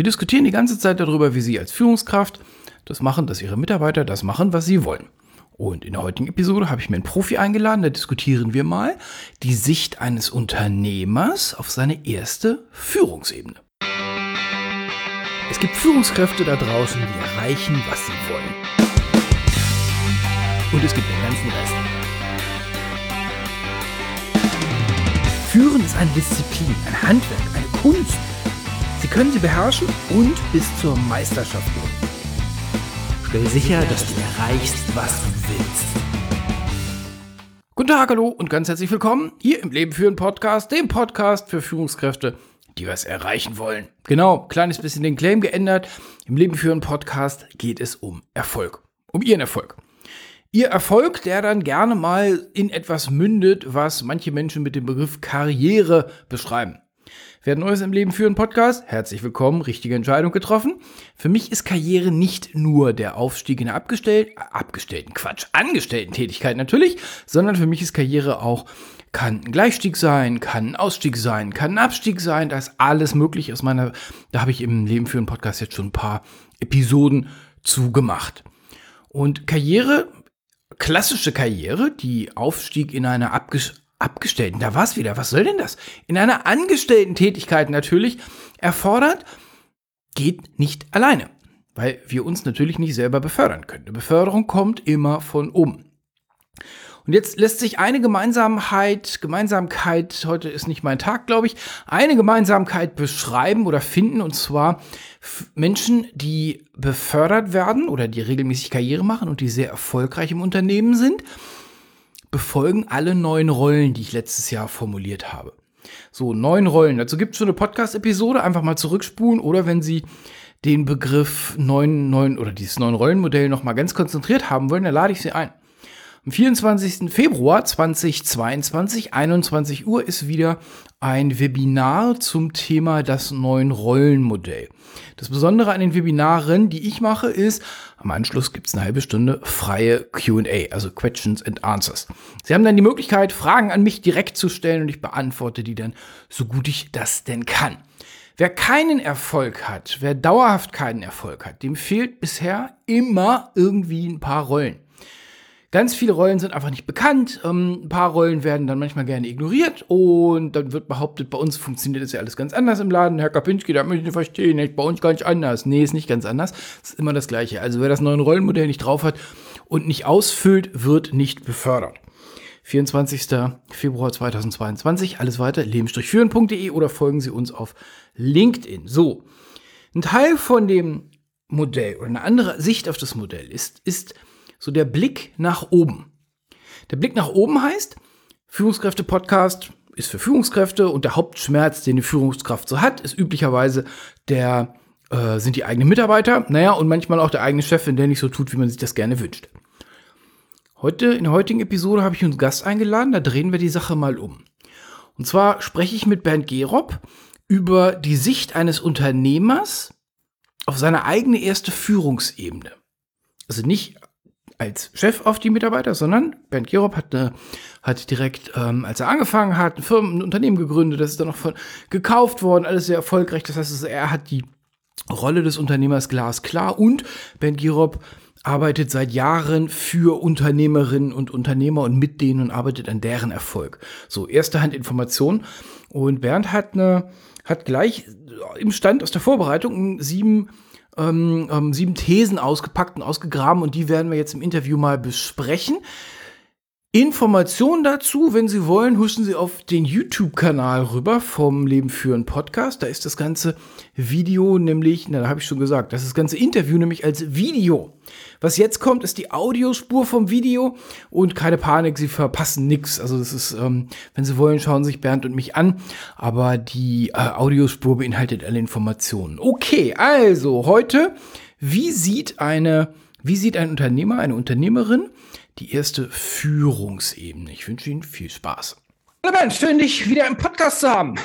Wir diskutieren die ganze Zeit darüber, wie Sie als Führungskraft das machen, dass Ihre Mitarbeiter das machen, was sie wollen. Und in der heutigen Episode habe ich mir einen Profi eingeladen, da diskutieren wir mal die Sicht eines Unternehmers auf seine erste Führungsebene. Es gibt Führungskräfte da draußen, die erreichen, was sie wollen. Und es gibt den ganzen Rest. Führen ist eine Disziplin, ein Handwerk, eine Kunst. Können sie beherrschen und bis zur Meisterschaft gehen. Stell sicher, dass du erreichst, was du willst. Guten Tag, hallo und ganz herzlich willkommen hier im Leben führen Podcast, dem Podcast für Führungskräfte, die was erreichen wollen. Genau, kleines bisschen den Claim geändert. Im Leben führen Podcast geht es um Erfolg, um ihren Erfolg. Ihr Erfolg, der dann gerne mal in etwas mündet, was manche Menschen mit dem Begriff Karriere beschreiben. Wer Neues im Leben führen Podcast? Herzlich willkommen, richtige Entscheidung getroffen. Für mich ist Karriere nicht nur der Aufstieg in der Abgestell Abgestellten, Quatsch, Angestellten-Tätigkeit natürlich, sondern für mich ist Karriere auch kann ein Gleichstieg sein, kann ein Ausstieg sein, kann ein Abstieg sein, da ist alles möglich aus meiner, da habe ich im Leben führen Podcast jetzt schon ein paar Episoden zu gemacht. Und Karriere, klassische Karriere, die Aufstieg in eine Abgestellten Abgestellten, da war es wieder, was soll denn das? In einer Angestellten-Tätigkeit natürlich erfordert, geht nicht alleine, weil wir uns natürlich nicht selber befördern können. Die Beförderung kommt immer von oben. Und jetzt lässt sich eine Gemeinsamkeit, Gemeinsamkeit, heute ist nicht mein Tag, glaube ich, eine Gemeinsamkeit beschreiben oder finden, und zwar Menschen, die befördert werden oder die regelmäßig Karriere machen und die sehr erfolgreich im Unternehmen sind befolgen alle neun Rollen, die ich letztes Jahr formuliert habe. So, neun Rollen. Dazu gibt es schon eine Podcast-Episode, einfach mal zurückspulen oder wenn Sie den Begriff neun, neun oder dieses neun Rollenmodell nochmal ganz konzentriert haben wollen, dann lade ich Sie ein. Am 24. Februar 2022, 21 Uhr, ist wieder ein Webinar zum Thema das neuen Rollenmodell. Das Besondere an den Webinaren, die ich mache, ist, am Anschluss gibt es eine halbe Stunde freie QA, also Questions and Answers. Sie haben dann die Möglichkeit, Fragen an mich direkt zu stellen und ich beantworte die dann so gut ich das denn kann. Wer keinen Erfolg hat, wer dauerhaft keinen Erfolg hat, dem fehlt bisher immer irgendwie ein paar Rollen. Ganz viele Rollen sind einfach nicht bekannt. Ähm, ein paar Rollen werden dann manchmal gerne ignoriert und dann wird behauptet, bei uns funktioniert das ja alles ganz anders im Laden. Herr Kapinski, da möchte ich nicht verstehen, nicht, bei uns nicht anders. Nee, ist nicht ganz anders. Es ist immer das Gleiche. Also wer das neue Rollenmodell nicht drauf hat und nicht ausfüllt, wird nicht befördert. 24. Februar 2022. Alles weiter leben-führen.de oder folgen Sie uns auf LinkedIn. So, ein Teil von dem Modell oder eine andere Sicht auf das Modell ist, ist so der Blick nach oben. Der Blick nach oben heißt, Führungskräfte-Podcast ist für Führungskräfte und der Hauptschmerz, den die Führungskraft so hat, ist üblicherweise der, äh, sind die eigenen Mitarbeiter, naja, und manchmal auch der eigene Chef, der nicht so tut, wie man sich das gerne wünscht. Heute, in der heutigen Episode habe ich uns Gast eingeladen, da drehen wir die Sache mal um. Und zwar spreche ich mit Bernd Gerob über die Sicht eines Unternehmers auf seine eigene erste Führungsebene. Also nicht als Chef auf die Mitarbeiter, sondern Bernd Gerob hat, äh, hat direkt, ähm, als er angefangen hat, ein Firmen, ein Unternehmen gegründet, das ist dann noch von, gekauft worden, alles sehr erfolgreich. Das heißt, er hat die Rolle des Unternehmers glasklar und Bernd Gerob arbeitet seit Jahren für Unternehmerinnen und Unternehmer und mit denen und arbeitet an deren Erfolg. So, erste Hand Information. Und Bernd hat eine, hat gleich im Stand aus der Vorbereitung sieben ähm, ähm, sieben Thesen ausgepackt und ausgegraben und die werden wir jetzt im Interview mal besprechen. Informationen dazu, wenn Sie wollen, huschen Sie auf den YouTube-Kanal rüber vom Leben führen Podcast. Da ist das ganze Video nämlich, na, da habe ich schon gesagt, das ist das ganze Interview nämlich als Video. Was jetzt kommt, ist die Audiospur vom Video und keine Panik, Sie verpassen nichts. Also das ist, ähm, wenn Sie wollen, schauen Sie sich Bernd und mich an, aber die äh, Audiospur beinhaltet alle Informationen. Okay, also heute, wie sieht eine, wie sieht ein Unternehmer, eine Unternehmerin die erste Führungsebene. Ich wünsche Ihnen viel Spaß. Hallo Ben, schön dich wieder im Podcast zu haben.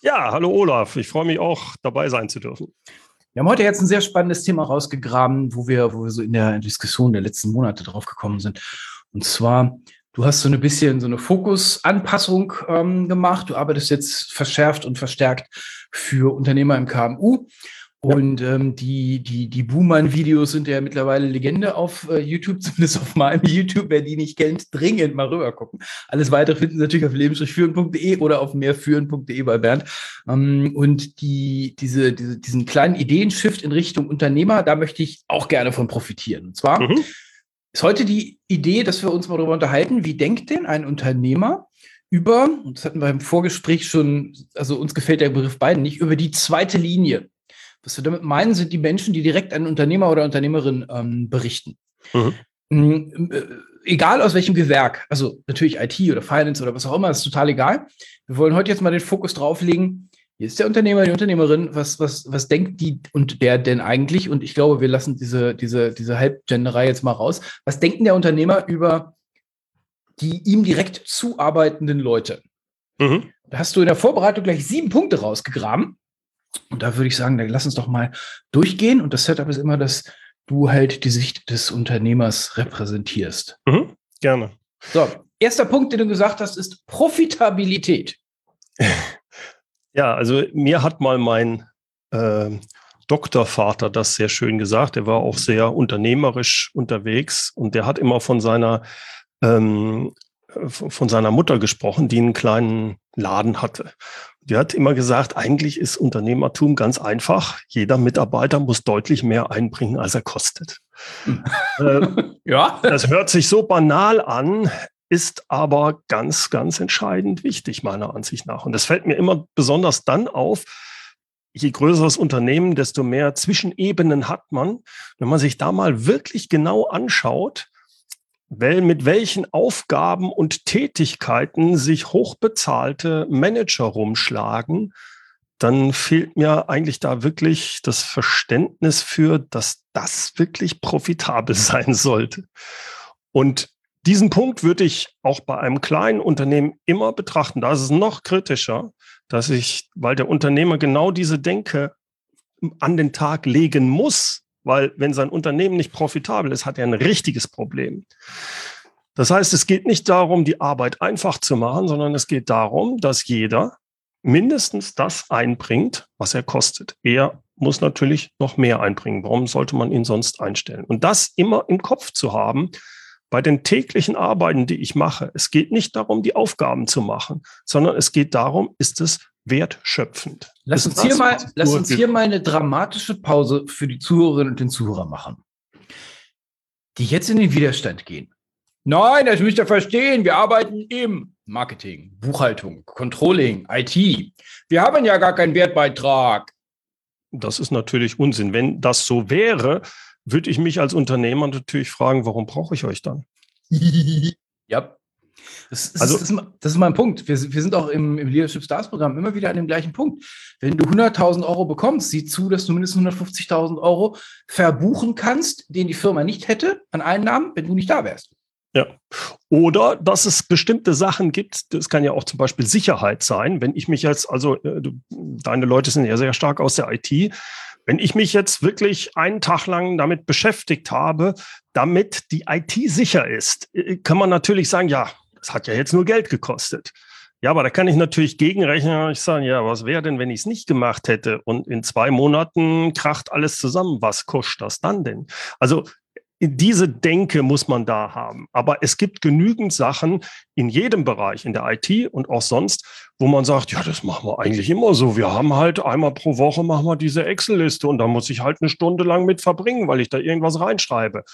Ja, hallo Olaf. Ich freue mich auch, dabei sein zu dürfen. Wir haben heute jetzt ein sehr spannendes Thema rausgegraben, wo wir, wo wir so in der Diskussion der letzten Monate drauf gekommen sind. Und zwar, du hast so ein bisschen so eine Fokusanpassung ähm, gemacht. Du arbeitest jetzt verschärft und verstärkt für Unternehmer im KMU. Und ähm, die, die, die Boomer-Videos sind ja mittlerweile Legende auf äh, YouTube, zumindest auf meinem YouTube. Wer die nicht kennt, dringend mal rüber gucken. Alles weitere finden Sie natürlich auf lebensführen.de oder auf mehrführen.de bei Bernd. Ähm, und die, diese, diese, diesen kleinen Ideenshift in Richtung Unternehmer, da möchte ich auch gerne von profitieren. Und zwar mhm. ist heute die Idee, dass wir uns mal darüber unterhalten, wie denkt denn ein Unternehmer über, und das hatten wir im Vorgespräch schon, also uns gefällt der Begriff beiden nicht, über die zweite Linie. Was wir damit meinen, sind die Menschen, die direkt an Unternehmer oder Unternehmerin ähm, berichten. Mhm. Mm, äh, egal aus welchem Gewerk, also natürlich IT oder Finance oder was auch immer, ist total egal. Wir wollen heute jetzt mal den Fokus drauflegen. Hier ist der Unternehmer, die Unternehmerin, was, was, was denkt die und der denn eigentlich? Und ich glaube, wir lassen diese, diese, diese Halbgenderei jetzt mal raus. Was denkt der Unternehmer über die ihm direkt zuarbeitenden Leute? Mhm. Da hast du in der Vorbereitung gleich sieben Punkte rausgegraben. Und da würde ich sagen, dann lass uns doch mal durchgehen. Und das Setup ist immer, dass du halt die Sicht des Unternehmers repräsentierst. Mhm, gerne. So, erster Punkt, den du gesagt hast, ist Profitabilität. Ja, also mir hat mal mein äh, Doktorvater das sehr schön gesagt. Er war auch sehr unternehmerisch unterwegs und der hat immer von seiner ähm, von seiner Mutter gesprochen, die einen kleinen Laden hatte. Die hat immer gesagt, eigentlich ist Unternehmertum ganz einfach. Jeder Mitarbeiter muss deutlich mehr einbringen, als er kostet. äh, ja. Das hört sich so banal an, ist aber ganz, ganz entscheidend wichtig, meiner Ansicht nach. Und das fällt mir immer besonders dann auf, je größer das Unternehmen, desto mehr Zwischenebenen hat man. Wenn man sich da mal wirklich genau anschaut, mit welchen Aufgaben und Tätigkeiten sich hochbezahlte Manager rumschlagen, dann fehlt mir eigentlich da wirklich das Verständnis für, dass das wirklich profitabel sein sollte. Und diesen Punkt würde ich auch bei einem kleinen Unternehmen immer betrachten. Da ist es noch kritischer, dass ich, weil der Unternehmer genau diese Denke an den Tag legen muss, weil wenn sein Unternehmen nicht profitabel ist, hat er ein richtiges Problem. Das heißt, es geht nicht darum, die Arbeit einfach zu machen, sondern es geht darum, dass jeder mindestens das einbringt, was er kostet. Er muss natürlich noch mehr einbringen. Warum sollte man ihn sonst einstellen? Und das immer im Kopf zu haben, bei den täglichen Arbeiten, die ich mache. Es geht nicht darum, die Aufgaben zu machen, sondern es geht darum, ist es wertschöpfend. Lass uns, hier mal, lass uns hier mal eine dramatische Pause für die Zuhörerinnen und den Zuhörer machen, die jetzt in den Widerstand gehen. Nein, das müsst ihr verstehen. Wir arbeiten im Marketing, Buchhaltung, Controlling, IT. Wir haben ja gar keinen Wertbeitrag. Das ist natürlich Unsinn. Wenn das so wäre, würde ich mich als Unternehmer natürlich fragen, warum brauche ich euch dann? ja. Das ist, also, das, ist, das ist mein Punkt. Wir, wir sind auch im, im, Leadership Stars Programm immer wieder an dem gleichen Punkt. Wenn du 100.000 Euro bekommst, sieh zu, dass du mindestens 150.000 Euro verbuchen kannst, den die Firma nicht hätte an Einnahmen, wenn du nicht da wärst. Ja. Oder dass es bestimmte Sachen gibt, das kann ja auch zum Beispiel Sicherheit sein. Wenn ich mich jetzt, also äh, du, deine Leute sind ja sehr stark aus der IT, wenn ich mich jetzt wirklich einen Tag lang damit beschäftigt habe, damit die IT sicher ist, äh, kann man natürlich sagen, ja, das hat ja jetzt nur Geld gekostet. Ja, aber da kann ich natürlich gegenrechnen und ich sagen, ja, was wäre denn, wenn ich es nicht gemacht hätte und in zwei Monaten kracht alles zusammen? Was kostet das dann denn? Also diese Denke muss man da haben. Aber es gibt genügend Sachen in jedem Bereich, in der IT und auch sonst, wo man sagt, ja, das machen wir eigentlich immer so. Wir haben halt einmal pro Woche machen wir diese Excel-Liste und da muss ich halt eine Stunde lang mit verbringen, weil ich da irgendwas reinschreibe.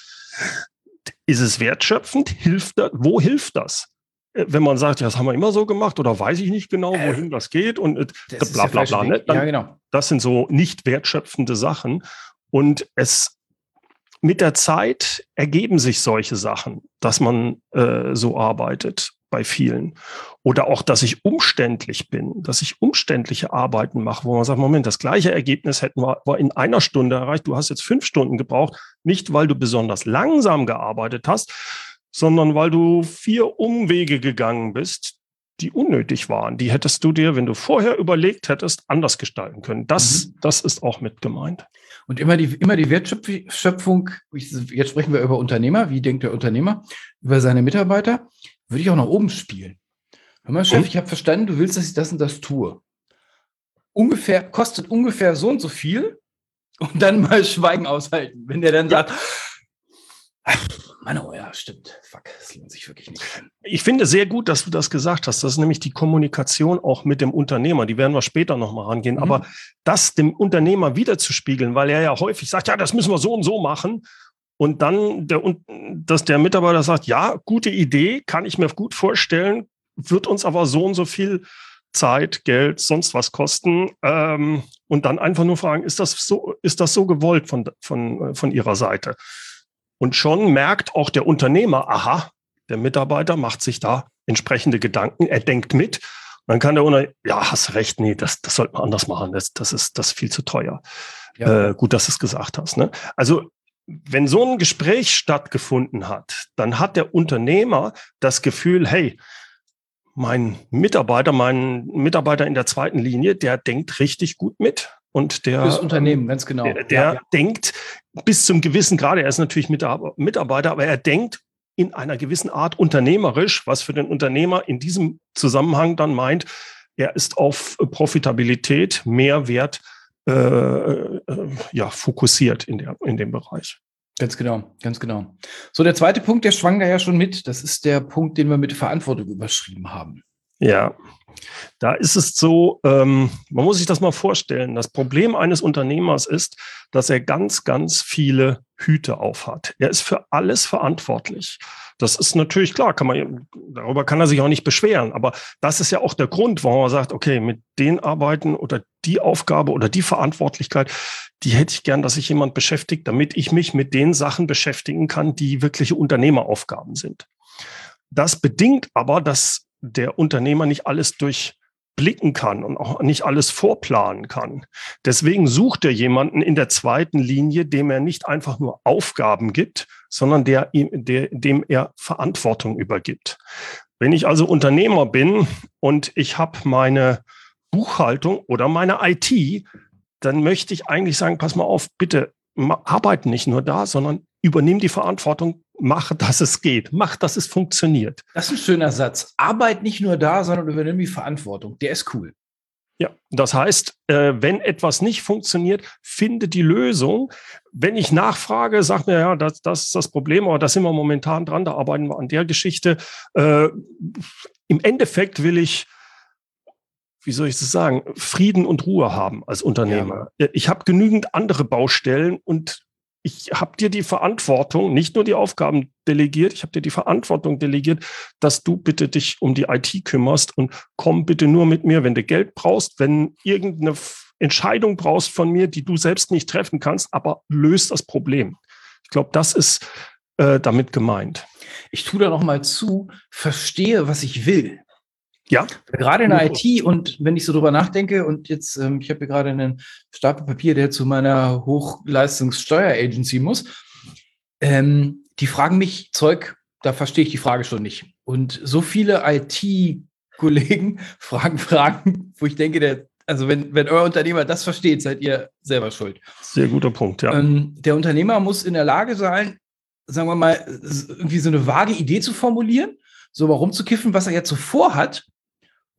Ist es wertschöpfend? Hilft das? Wo hilft das? Äh, wenn man sagt, ja, das haben wir immer so gemacht oder weiß ich nicht genau, äh, wohin äh, das geht und äh, bla bla bla. Ne? Dann, ja, genau. Das sind so nicht wertschöpfende Sachen. Und es mit der Zeit ergeben sich solche Sachen, dass man äh, so arbeitet bei vielen. Oder auch, dass ich umständlich bin, dass ich umständliche Arbeiten mache, wo man sagt, Moment, das gleiche Ergebnis hätten wir in einer Stunde erreicht. Du hast jetzt fünf Stunden gebraucht, nicht weil du besonders langsam gearbeitet hast, sondern weil du vier Umwege gegangen bist, die unnötig waren. Die hättest du dir, wenn du vorher überlegt hättest, anders gestalten können. Das, mhm. das ist auch mit gemeint. Und immer die, immer die Wertschöpfung, jetzt sprechen wir über Unternehmer, wie denkt der Unternehmer über seine Mitarbeiter, würde ich auch nach oben spielen. Hör mal, Chef, mhm. ich habe verstanden, du willst, dass ich das und das tue. Ungefähr, kostet ungefähr so und so viel. Und dann mal Schweigen aushalten, wenn der dann ja. sagt, Mann, oh ja, stimmt. Fuck, das lohnt sich wirklich nicht. Ich finde sehr gut, dass du das gesagt hast. Das ist nämlich die Kommunikation auch mit dem Unternehmer. Die werden wir später nochmal rangehen. Mhm. Aber das dem Unternehmer wiederzuspiegeln, weil er ja häufig sagt, ja, das müssen wir so und so machen. Und dann, der, dass der Mitarbeiter sagt, ja, gute Idee, kann ich mir gut vorstellen, wird uns aber so und so viel Zeit, Geld, sonst was kosten. Ähm, und dann einfach nur fragen, ist das so, ist das so gewollt von, von, von Ihrer Seite? Und schon merkt auch der Unternehmer, aha, der Mitarbeiter macht sich da entsprechende Gedanken, er denkt mit. Und dann kann der Unternehmer, ja, hast recht, nee, das, das sollte man anders machen, das, das, ist, das ist viel zu teuer. Ja. Äh, gut, dass du es gesagt hast. Ne? Also wenn so ein Gespräch stattgefunden hat, dann hat der Unternehmer das Gefühl, hey, mein Mitarbeiter, mein Mitarbeiter in der zweiten Linie, der denkt richtig gut mit. Und der das Unternehmen, ganz genau. Der, der ja, ja. denkt bis zum gewissen Grade, er ist natürlich Mitarbeiter, aber er denkt in einer gewissen Art unternehmerisch, was für den Unternehmer in diesem Zusammenhang dann meint, er ist auf Profitabilität, Mehrwert äh, äh, ja, fokussiert in, der, in dem Bereich. Ganz genau, ganz genau. So, der zweite Punkt, der schwang da ja schon mit. Das ist der Punkt, den wir mit Verantwortung überschrieben haben. Ja, da ist es so, ähm, man muss sich das mal vorstellen. Das Problem eines Unternehmers ist, dass er ganz, ganz viele Hüte aufhat. Er ist für alles verantwortlich. Das ist natürlich klar, kann man, darüber kann er sich auch nicht beschweren. Aber das ist ja auch der Grund, warum er sagt, okay, mit den Arbeiten oder die Aufgabe oder die Verantwortlichkeit, die hätte ich gern, dass sich jemand beschäftigt, damit ich mich mit den Sachen beschäftigen kann, die wirkliche Unternehmeraufgaben sind. Das bedingt aber, dass der Unternehmer nicht alles durchblicken kann und auch nicht alles vorplanen kann. Deswegen sucht er jemanden in der zweiten Linie, dem er nicht einfach nur Aufgaben gibt, sondern der, der, dem er Verantwortung übergibt. Wenn ich also Unternehmer bin und ich habe meine Buchhaltung oder meine IT, dann möchte ich eigentlich sagen, pass mal auf, bitte arbeite nicht nur da, sondern übernimm die Verantwortung, mach, dass es geht, mach, dass es funktioniert. Das ist ein schöner Satz. Arbeit nicht nur da, sondern übernimm die Verantwortung. Der ist cool. Ja, das heißt, äh, wenn etwas nicht funktioniert, finde die Lösung. Wenn ich nachfrage, sagt mir, ja, das, das ist das Problem, aber da sind wir momentan dran, da arbeiten wir an der Geschichte. Äh, Im Endeffekt will ich wie soll ich das sagen, Frieden und Ruhe haben als Unternehmer. Ja. Ich habe genügend andere Baustellen und ich habe dir die Verantwortung, nicht nur die Aufgaben delegiert, ich habe dir die Verantwortung delegiert, dass du bitte dich um die IT kümmerst und komm bitte nur mit mir, wenn du Geld brauchst, wenn irgendeine Entscheidung brauchst von mir, die du selbst nicht treffen kannst, aber löst das Problem. Ich glaube, das ist äh, damit gemeint. Ich tue da noch mal zu, verstehe, was ich will. Ja. Gerade in der IT und wenn ich so drüber nachdenke und jetzt, ähm, ich habe hier gerade einen Stapel Papier, der zu meiner Hochleistungssteuer-Agency muss, ähm, die fragen mich Zeug, da verstehe ich die Frage schon nicht. Und so viele IT-Kollegen fragen Fragen, wo ich denke, der, also wenn, wenn euer Unternehmer das versteht, seid ihr selber schuld. Sehr guter Punkt, ja. Ähm, der Unternehmer muss in der Lage sein, sagen wir mal, irgendwie so eine vage Idee zu formulieren, so mal rumzukiffen, was er jetzt so vorhat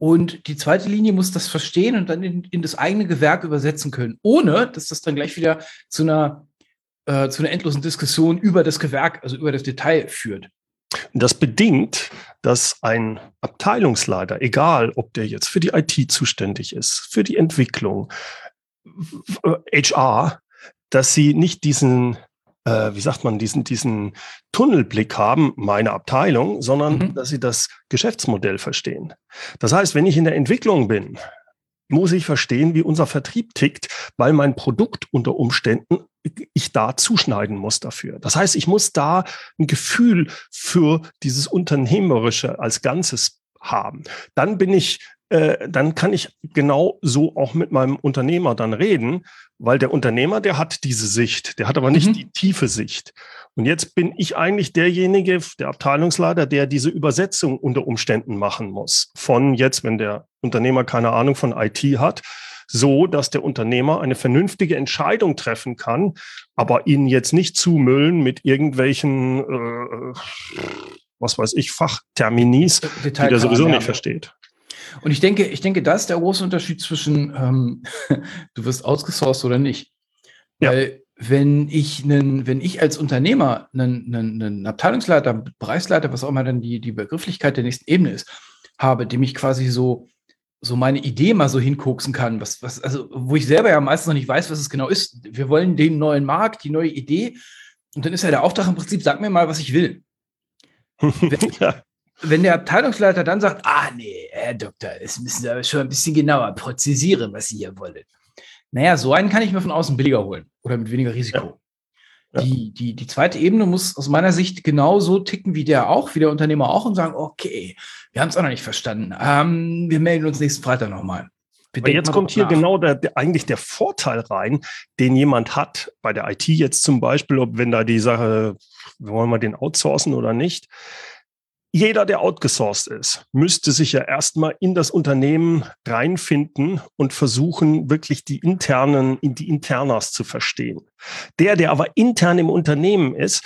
und die zweite Linie muss das verstehen und dann in, in das eigene Gewerk übersetzen können, ohne dass das dann gleich wieder zu einer, äh, zu einer endlosen Diskussion über das Gewerk, also über das Detail führt. Das bedingt, dass ein Abteilungsleiter, egal ob der jetzt für die IT zuständig ist, für die Entwicklung, HR, dass sie nicht diesen äh, wie sagt man, diesen, diesen Tunnelblick haben, meine Abteilung, sondern mhm. dass sie das Geschäftsmodell verstehen. Das heißt, wenn ich in der Entwicklung bin, muss ich verstehen, wie unser Vertrieb tickt, weil mein Produkt unter Umständen ich da zuschneiden muss dafür. Das heißt, ich muss da ein Gefühl für dieses Unternehmerische als Ganzes haben. Dann bin ich äh, dann kann ich genau so auch mit meinem Unternehmer dann reden, weil der Unternehmer, der hat diese Sicht, der hat aber nicht mhm. die tiefe Sicht. Und jetzt bin ich eigentlich derjenige, der Abteilungsleiter, der diese Übersetzung unter Umständen machen muss. Von jetzt, wenn der Unternehmer keine Ahnung von IT hat, so dass der Unternehmer eine vernünftige Entscheidung treffen kann, aber ihn jetzt nicht zumüllen mit irgendwelchen, äh, was weiß ich, Fachterminis, die er sowieso nicht versteht. Und ich denke, ich denke, das ist der große Unterschied zwischen ähm, du wirst ausgesourced oder nicht. Ja. Weil wenn ich einen, wenn ich als Unternehmer einen, einen, einen Abteilungsleiter, Bereichsleiter, was auch immer dann die, die Begrifflichkeit der nächsten Ebene ist, habe, dem ich quasi so, so meine Idee mal so hinkoksen kann, was, was, also, wo ich selber ja meistens noch nicht weiß, was es genau ist. Wir wollen den neuen Markt, die neue Idee. Und dann ist ja der Auftrag im Prinzip, sag mir mal, was ich will. Wenn, ja. Wenn der Abteilungsleiter dann sagt, ah, nee, Herr Doktor, es müssen Sie aber schon ein bisschen genauer präzisieren, was Sie hier wollen. Naja, so einen kann ich mir von außen billiger holen oder mit weniger Risiko. Ja. Die, die, die zweite Ebene muss aus meiner Sicht genauso ticken wie der auch, wie der Unternehmer auch und sagen, okay, wir haben es auch noch nicht verstanden. Ähm, wir melden uns nächsten Freitag nochmal. Aber jetzt kommt hier nach. genau der, der, eigentlich der Vorteil rein, den jemand hat, bei der IT jetzt zum Beispiel, ob wenn da die Sache, wollen wir den outsourcen oder nicht, jeder, der outgesourced ist, müsste sich ja erstmal in das Unternehmen reinfinden und versuchen, wirklich die internen, die Internas zu verstehen. Der, der aber intern im Unternehmen ist,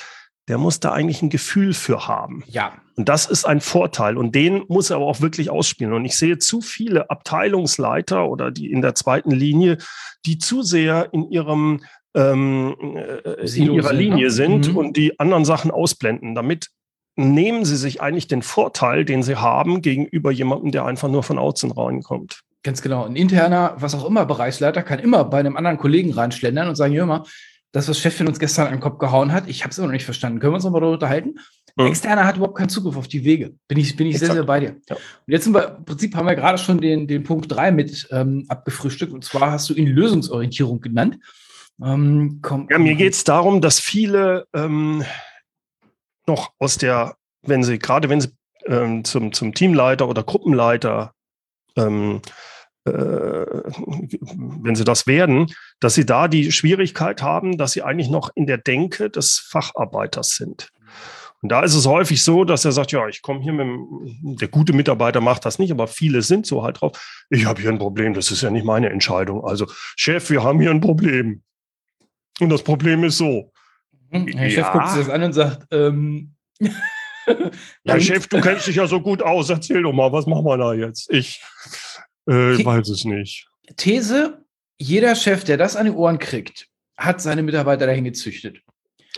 der muss da eigentlich ein Gefühl für haben. Ja. Und das ist ein Vorteil. Und den muss er aber auch wirklich ausspielen. Und ich sehe zu viele Abteilungsleiter oder die in der zweiten Linie, die zu sehr in ihrem ähm, äh, in ihrer Linie ne? sind mhm. und die anderen Sachen ausblenden, damit nehmen sie sich eigentlich den Vorteil, den sie haben, gegenüber jemandem, der einfach nur von außen reinkommt. Ganz genau. Ein interner, was auch immer, Bereichsleiter kann immer bei einem anderen Kollegen reinschlendern und sagen, hör mal, das, was Chefin uns gestern an den Kopf gehauen hat, ich habe es immer noch nicht verstanden. Können wir uns nochmal darüber unterhalten? Mhm. Externer hat überhaupt keinen Zugriff auf die Wege. Bin ich, bin ich sehr, sehr bei dir. Ja. Und jetzt sind wir, im Prinzip haben wir gerade schon den, den Punkt 3 mit ähm, abgefrühstückt. Und zwar hast du ihn Lösungsorientierung genannt. Ähm, komm, ja, mir geht es darum, dass viele ähm, noch aus der, wenn sie, gerade wenn sie ähm, zum, zum Teamleiter oder Gruppenleiter, ähm, äh, wenn sie das werden, dass sie da die Schwierigkeit haben, dass sie eigentlich noch in der Denke des Facharbeiters sind. Und da ist es häufig so, dass er sagt, ja, ich komme hier mit dem, der gute Mitarbeiter macht das nicht, aber viele sind so halt drauf. Ich habe hier ein Problem, das ist ja nicht meine Entscheidung. Also, Chef, wir haben hier ein Problem. Und das Problem ist so. Hm, der ja. Chef guckt sich das an und sagt, ähm, ja, Chef, du kennst dich ja so gut aus. Erzähl doch mal, was machen wir da jetzt? Ich äh, weiß es nicht. These: Jeder Chef, der das an die Ohren kriegt, hat seine Mitarbeiter dahin gezüchtet.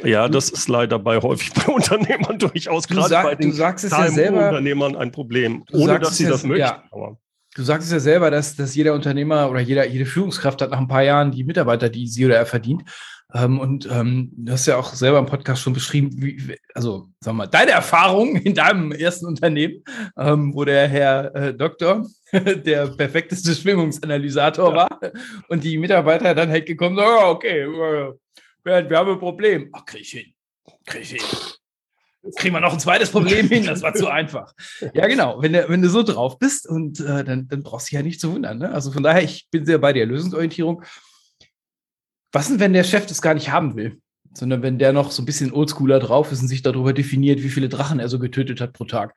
Ja, das ist leider bei häufig bei Unternehmern durchaus gerade sag, bei den ja Unternehmern ein Problem, ohne dass sie das möchten. Ja. Du sagst es ja selber, dass, dass jeder Unternehmer oder jeder, jede Führungskraft hat nach ein paar Jahren die Mitarbeiter, die sie oder er verdient. Ähm, und ähm, du hast ja auch selber im Podcast schon beschrieben, wie, also sag mal, deine Erfahrung in deinem ersten Unternehmen, ähm, wo der Herr äh, Doktor der perfekteste Schwingungsanalysator ja. war und die Mitarbeiter dann halt gekommen sind, oh, okay, äh, wir haben ein Problem. Ach, krieg ich hin. Krieg ich hin. Kriegen wir noch ein zweites Problem hin, das war zu einfach. Ja, genau. Wenn du, wenn du so drauf bist und äh, dann, dann brauchst du dich ja nicht zu wundern. Ne? Also von daher, ich bin sehr bei der Lösungsorientierung. Was denn, wenn der Chef das gar nicht haben will? Sondern wenn der noch so ein bisschen oldschooler drauf ist und sich darüber definiert, wie viele Drachen er so getötet hat pro Tag?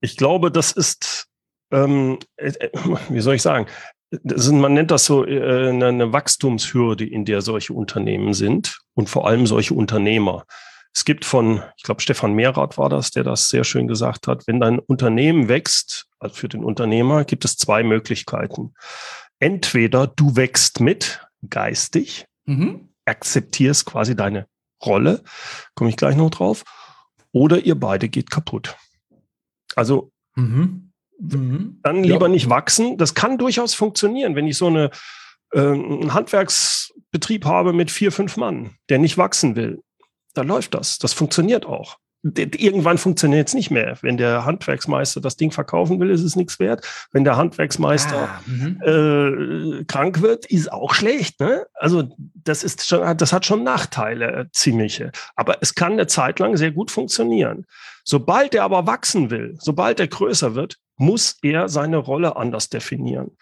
Ich glaube, das ist, ähm, äh, äh wie soll ich sagen, ist, man nennt das so äh, eine, eine Wachstumshürde, in der solche Unternehmen sind und vor allem solche Unternehmer. Es gibt von, ich glaube, Stefan Mehrath war das, der das sehr schön gesagt hat, wenn dein Unternehmen wächst, also für den Unternehmer, gibt es zwei Möglichkeiten. Entweder du wächst mit, geistig, mhm. akzeptierst quasi deine Rolle, komme ich gleich noch drauf, oder ihr beide geht kaputt. Also mhm. Mhm. dann lieber ja. nicht wachsen. Das kann durchaus funktionieren, wenn ich so eine, äh, einen Handwerksbetrieb habe mit vier, fünf Mann, der nicht wachsen will. Da läuft das. Das funktioniert auch irgendwann funktioniert es nicht mehr. Wenn der Handwerksmeister das Ding verkaufen will, ist es nichts wert. Wenn der Handwerksmeister ah, mhm. äh, krank wird, ist auch schlecht. Ne? Also das ist schon, das hat schon Nachteile, äh, ziemliche. Aber es kann eine Zeit lang sehr gut funktionieren. Sobald er aber wachsen will, sobald er größer wird, muss er seine Rolle anders definieren.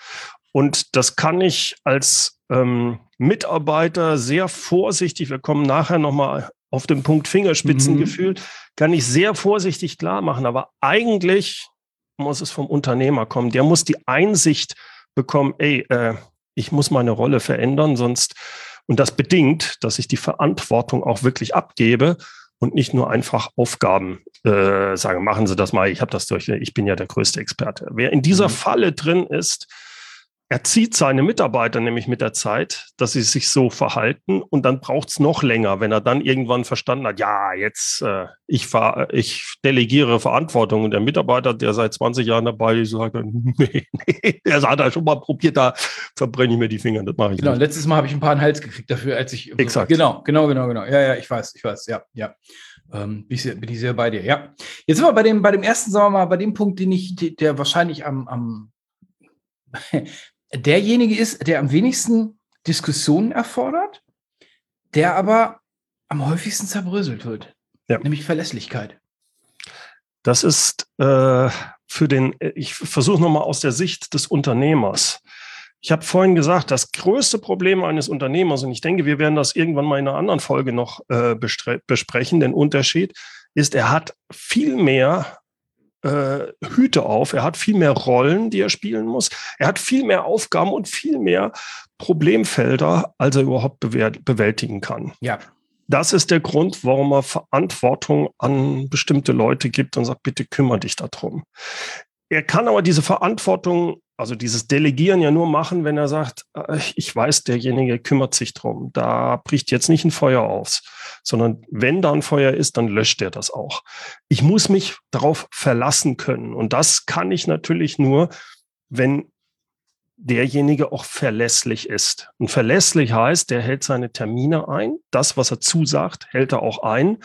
Und das kann ich als ähm, Mitarbeiter sehr vorsichtig, wir kommen nachher nochmal auf den Punkt Fingerspitzengefühl, mhm. kann ich sehr vorsichtig klar machen. Aber eigentlich muss es vom Unternehmer kommen. Der muss die Einsicht bekommen, ey, äh, ich muss meine Rolle verändern, sonst, und das bedingt, dass ich die Verantwortung auch wirklich abgebe und nicht nur einfach Aufgaben äh, sage, machen Sie das mal, ich habe das durch, ich bin ja der größte Experte. Wer in dieser mhm. Falle drin ist, erzieht seine Mitarbeiter nämlich mit der Zeit, dass sie sich so verhalten und dann braucht es noch länger, wenn er dann irgendwann verstanden hat, ja, jetzt äh, ich, fahr, ich delegiere Verantwortung und der Mitarbeiter, der seit 20 Jahren dabei ist, sagt, nee, nee, der hat er schon mal probiert, da verbrenne ich mir die Finger, das mache ich Genau, nicht. letztes Mal habe ich ein paar einen Hals gekriegt dafür, als ich. Exakt. Genau, genau, genau, genau. Ja, ja, ich weiß, ich weiß, ja, ja. Ähm, bin, ich sehr, bin ich sehr bei dir, ja. Jetzt sind wir bei dem, bei dem ersten, sagen wir mal, bei dem Punkt, den ich, der wahrscheinlich am, am derjenige ist, der am wenigsten Diskussionen erfordert, der aber am häufigsten zerbröselt wird. Ja. Nämlich Verlässlichkeit. Das ist äh, für den, ich versuche nochmal aus der Sicht des Unternehmers. Ich habe vorhin gesagt, das größte Problem eines Unternehmers, und ich denke, wir werden das irgendwann mal in einer anderen Folge noch äh, besprechen, den Unterschied, ist, er hat viel mehr äh, Hüte auf, er hat viel mehr Rollen, die er spielen muss, er hat viel mehr Aufgaben und viel mehr Problemfelder, als er überhaupt bewältigen kann. Ja. Das ist der Grund, warum er Verantwortung an bestimmte Leute gibt und sagt, bitte kümmere dich darum. Er kann aber diese Verantwortung, also dieses Delegieren ja nur machen, wenn er sagt, äh, ich weiß, derjenige kümmert sich drum. Da bricht jetzt nicht ein Feuer auf, sondern wenn da ein Feuer ist, dann löscht er das auch. Ich muss mich darauf verlassen können. Und das kann ich natürlich nur, wenn derjenige auch verlässlich ist. Und verlässlich heißt, der hält seine Termine ein. Das, was er zusagt, hält er auch ein.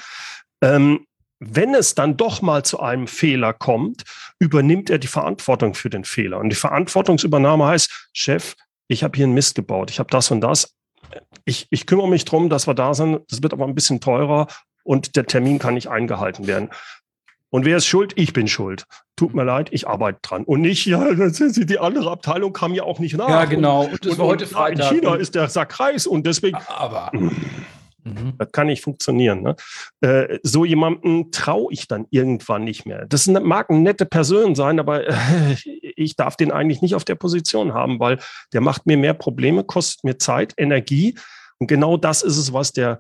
Ähm, wenn es dann doch mal zu einem Fehler kommt, übernimmt er die Verantwortung für den Fehler. Und die Verantwortungsübernahme heißt, Chef, ich habe hier einen Mist gebaut, ich habe das und das. Ich, ich kümmere mich drum, dass wir da sind. Das wird aber ein bisschen teurer und der Termin kann nicht eingehalten werden. Und wer ist schuld? Ich bin schuld. Tut mir leid, ich arbeite dran. Und nicht, ja, die andere Abteilung kam ja auch nicht nach. Ja, genau. Und, das und, war heute Freitag. In China ist der Sack Reis und deswegen. Aber. Mhm. Das kann nicht funktionieren. Ne? Äh, so jemanden traue ich dann irgendwann nicht mehr. Das mag eine nette Person sein, aber äh, ich darf den eigentlich nicht auf der Position haben, weil der macht mir mehr Probleme, kostet mir Zeit, Energie. Und genau das ist es, was der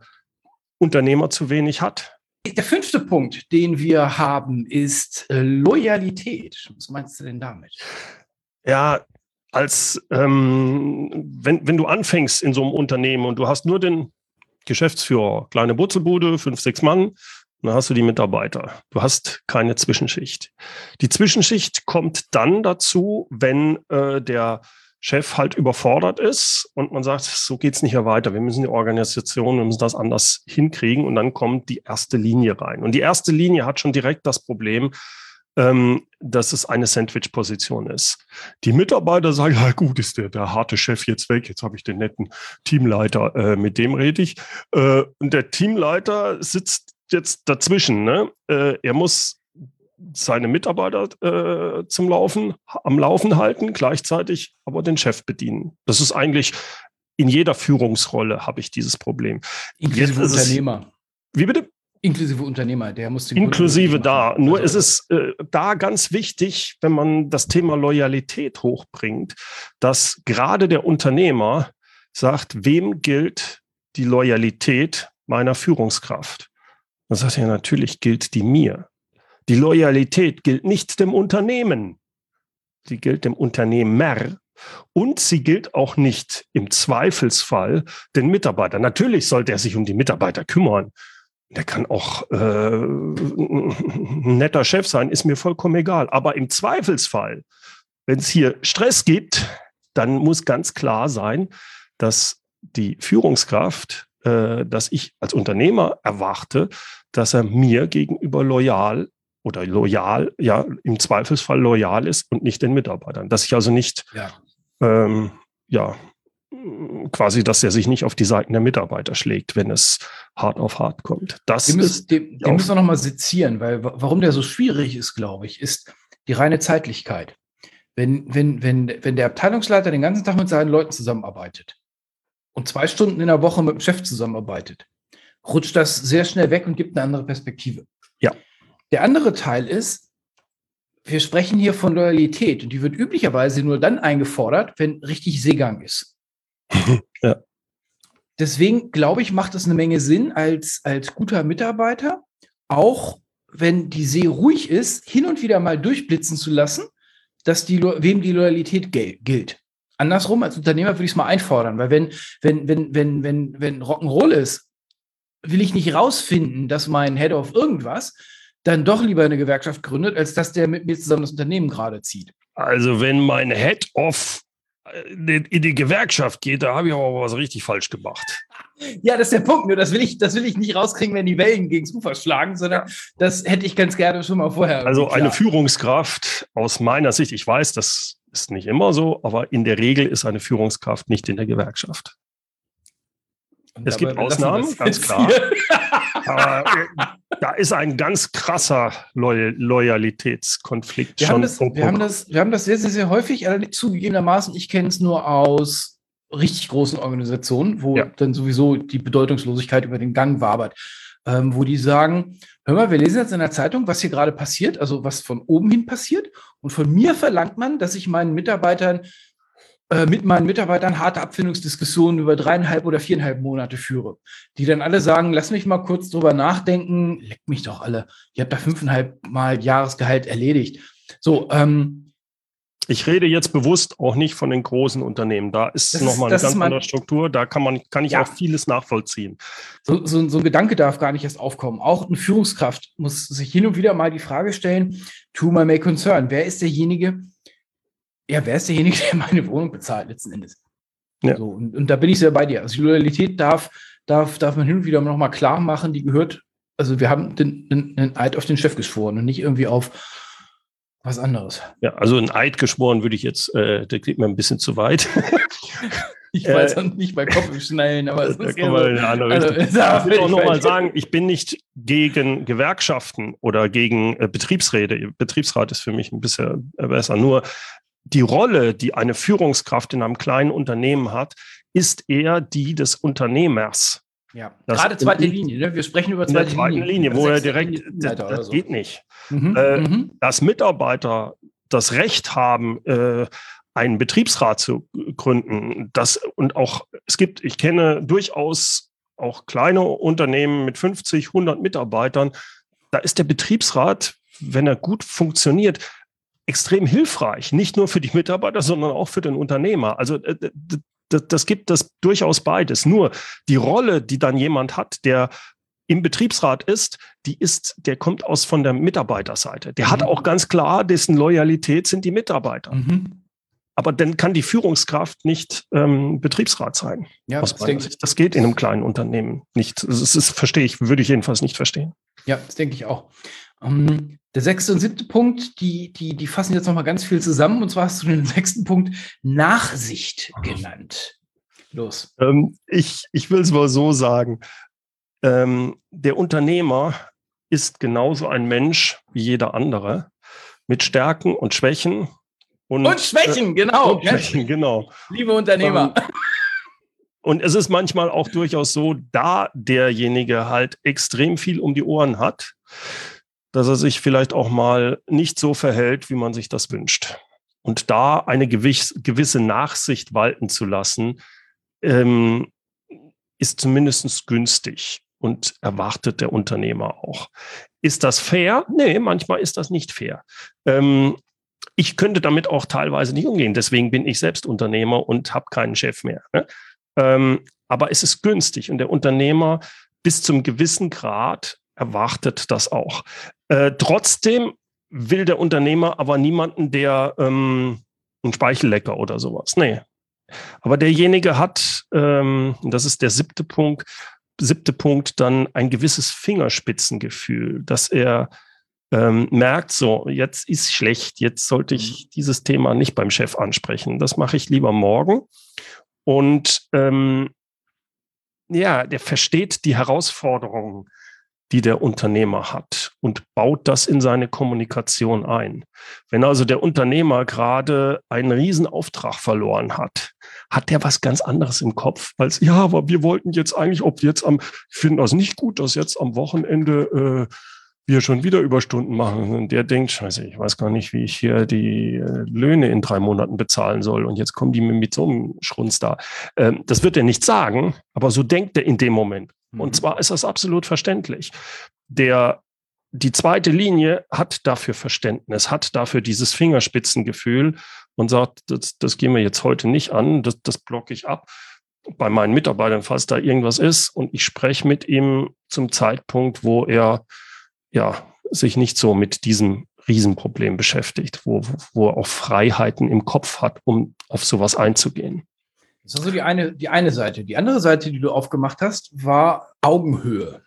Unternehmer zu wenig hat. Der fünfte Punkt, den wir haben, ist äh, Loyalität. Was meinst du denn damit? Ja, als ähm, wenn, wenn du anfängst in so einem Unternehmen und du hast nur den Geschäftsführer, kleine Butzelbude, fünf, sechs Mann, dann hast du die Mitarbeiter. Du hast keine Zwischenschicht. Die Zwischenschicht kommt dann dazu, wenn äh, der Chef halt überfordert ist und man sagt, so geht's nicht mehr weiter. Wir müssen die Organisation, wir müssen das anders hinkriegen und dann kommt die erste Linie rein. Und die erste Linie hat schon direkt das Problem, ähm, dass es eine Sandwich-Position ist. Die Mitarbeiter sagen, ja gut, ist der, der harte Chef jetzt weg, jetzt habe ich den netten Teamleiter, äh, mit dem rede ich. Äh, und der Teamleiter sitzt jetzt dazwischen. Ne? Äh, er muss seine Mitarbeiter äh, zum Laufen, am Laufen halten, gleichzeitig aber den Chef bedienen. Das ist eigentlich in jeder Führungsrolle habe ich dieses Problem. Inklusive Unternehmer. wie bitte? Inklusive Unternehmer, der muss den Inklusive da. Nur also, ist es äh, da ganz wichtig, wenn man das Thema Loyalität hochbringt, dass gerade der Unternehmer sagt, wem gilt die Loyalität meiner Führungskraft? Dann sagt er, natürlich gilt die mir. Die Loyalität gilt nicht dem Unternehmen. Sie gilt dem Unternehmer und sie gilt auch nicht im Zweifelsfall den Mitarbeiter. Natürlich sollte er sich um die Mitarbeiter kümmern der kann auch äh, ein netter Chef sein, ist mir vollkommen egal. Aber im Zweifelsfall, wenn es hier Stress gibt, dann muss ganz klar sein, dass die Führungskraft, äh, dass ich als Unternehmer erwarte, dass er mir gegenüber loyal oder loyal, ja, im Zweifelsfall loyal ist und nicht den Mitarbeitern. Dass ich also nicht ja, ähm, ja quasi, dass er sich nicht auf die Seiten der Mitarbeiter schlägt, wenn es hart auf hart kommt. Das den ist, den, den müssen wir nochmal sezieren, weil warum der so schwierig ist, glaube ich, ist die reine Zeitlichkeit. Wenn, wenn, wenn, wenn der Abteilungsleiter den ganzen Tag mit seinen Leuten zusammenarbeitet und zwei Stunden in der Woche mit dem Chef zusammenarbeitet, rutscht das sehr schnell weg und gibt eine andere Perspektive. Ja. Der andere Teil ist, wir sprechen hier von Loyalität und die wird üblicherweise nur dann eingefordert, wenn richtig Seegang ist. ja. Deswegen glaube ich, macht es eine Menge Sinn als, als guter Mitarbeiter, auch wenn die See ruhig ist, hin und wieder mal durchblitzen zu lassen, dass die, wem die Loyalität gilt. andersrum, als Unternehmer würde ich es mal einfordern, weil wenn, wenn, wenn, wenn, wenn, wenn Rock'n'Roll ist, will ich nicht rausfinden, dass mein Head of irgendwas dann doch lieber eine Gewerkschaft gründet, als dass der mit mir zusammen das Unternehmen gerade zieht. Also wenn mein Head of in die Gewerkschaft geht, da habe ich aber was richtig falsch gemacht. Ja, das ist der Punkt. Nur das will ich, das will ich nicht rauskriegen, wenn die Wellen gegen das Ufer schlagen, sondern ja. das hätte ich ganz gerne schon mal vorher. Also eine Führungskraft aus meiner Sicht, ich weiß, das ist nicht immer so, aber in der Regel ist eine Führungskraft nicht in der Gewerkschaft. es gibt Ausnahmen, ganz klar. Aber äh, da ist ein ganz krasser Loy Loyalitätskonflikt. Wir, haben das, wir, haben das, wir haben das sehr, sehr, sehr häufig, zugegebenermaßen, ich kenne es nur aus richtig großen Organisationen, wo ja. dann sowieso die Bedeutungslosigkeit über den Gang wabert, ähm, wo die sagen, hör mal, wir lesen jetzt in der Zeitung, was hier gerade passiert, also was von oben hin passiert. Und von mir verlangt man, dass ich meinen Mitarbeitern äh, mit meinen Mitarbeitern harte Abfindungsdiskussionen über dreieinhalb oder viereinhalb Monate führe. Die dann alle sagen, lass mich mal kurz drüber nachdenken, leckt mich doch alle. Ihr habt da fünfeinhalb Mal Jahresgehalt erledigt. So, ähm, ich rede jetzt bewusst auch nicht von den großen Unternehmen. Da ist nochmal eine ganz andere Struktur. Da kann man, kann ich ja. auch vieles nachvollziehen. So, so, so, ein Gedanke darf gar nicht erst aufkommen. Auch eine Führungskraft muss sich hin und wieder mal die Frage stellen, to my may concern. Wer ist derjenige, ja, wer ist derjenige, der meine Wohnung bezahlt letzten Endes? Ja. So, und, und, da bin ich sehr bei dir. Also die Loyalität darf, darf, darf man hin und wieder nochmal klar machen, die gehört, also wir haben den, den, den Eid auf den Chef geschworen und nicht irgendwie auf was anderes. Ja, also ein Eid geschworen würde ich jetzt, äh, der geht mir ein bisschen zu weit. ich weiß äh, nicht bei Kopf schnallen, aber es ist ja eine andere also, Ich will auch nochmal sagen, ich bin nicht gegen Gewerkschaften oder gegen äh, Betriebsräte. Betriebsrat ist für mich ein bisschen äh, besser. Nur die Rolle, die eine Führungskraft in einem kleinen Unternehmen hat, ist eher die des Unternehmers. Ja, das gerade zweite Linie. Ne? Wir sprechen über zweite Linie. Linie wo er direkt, das, das so. geht nicht. Mhm, äh, mhm. Dass Mitarbeiter das Recht haben, äh, einen Betriebsrat zu gründen, das und auch es gibt, ich kenne durchaus auch kleine Unternehmen mit 50, 100 Mitarbeitern. Da ist der Betriebsrat, wenn er gut funktioniert, extrem hilfreich, nicht nur für die Mitarbeiter, sondern auch für den Unternehmer. Also äh, das, das gibt das durchaus beides. Nur die Rolle, die dann jemand hat, der im Betriebsrat ist, die ist, der kommt aus von der Mitarbeiterseite. Der mhm. hat auch ganz klar, dessen Loyalität sind die Mitarbeiter. Mhm. Aber dann kann die Führungskraft nicht ähm, Betriebsrat sein. Ja, das, denke, das geht in einem kleinen Unternehmen nicht. Das, ist, verstehe ich, würde ich jedenfalls nicht verstehen. Ja, das denke ich auch. Ähm, der sechste und siebte Punkt, die, die, die fassen jetzt nochmal ganz viel zusammen. Und zwar hast du den sechsten Punkt Nachsicht genannt. Los. Ähm, ich ich will es mal so sagen. Ähm, der Unternehmer ist genauso ein Mensch wie jeder andere mit Stärken und Schwächen. Und, und Schwächen, äh, genau. Und Schwächen, genau. Liebe Unternehmer. Ähm, und es ist manchmal auch durchaus so, da derjenige halt extrem viel um die Ohren hat, dass er sich vielleicht auch mal nicht so verhält, wie man sich das wünscht. Und da eine gewisse Nachsicht walten zu lassen, ähm, ist zumindest günstig und erwartet der Unternehmer auch. Ist das fair? Nee, manchmal ist das nicht fair. Ähm, ich könnte damit auch teilweise nicht umgehen. Deswegen bin ich selbst Unternehmer und habe keinen Chef mehr. Ne? Ähm, aber es ist günstig und der Unternehmer bis zum gewissen Grad erwartet das auch. Äh, trotzdem will der Unternehmer aber niemanden, der ähm, ein Speichellecker oder sowas. Nee. Aber derjenige hat, ähm, das ist der siebte Punkt, siebte Punkt, dann ein gewisses Fingerspitzengefühl, dass er ähm, merkt, so, jetzt ist schlecht, jetzt sollte ich mhm. dieses Thema nicht beim Chef ansprechen. Das mache ich lieber morgen. Und ähm, ja, der versteht die Herausforderungen die der Unternehmer hat und baut das in seine Kommunikation ein. Wenn also der Unternehmer gerade einen Riesenauftrag verloren hat, hat der was ganz anderes im Kopf, als ja, aber wir wollten jetzt eigentlich, ob jetzt am, ich finde das nicht gut, dass jetzt am Wochenende äh, wir schon wieder Überstunden machen. Und der denkt, scheiße, ich weiß gar nicht, wie ich hier die äh, Löhne in drei Monaten bezahlen soll. Und jetzt kommen die mit so einem Schrunz da. Ähm, das wird er nicht sagen, aber so denkt er in dem Moment. Mhm. Und zwar ist das absolut verständlich. Der, die zweite Linie hat dafür Verständnis, hat dafür dieses Fingerspitzengefühl und sagt, das, das gehen wir jetzt heute nicht an, das, das blocke ich ab bei meinen Mitarbeitern, falls da irgendwas ist. Und ich spreche mit ihm zum Zeitpunkt, wo er ja sich nicht so mit diesem Riesenproblem beschäftigt, wo, wo er auch Freiheiten im Kopf hat, um auf sowas einzugehen. Das ist also die eine, die eine Seite. Die andere Seite, die du aufgemacht hast, war Augenhöhe.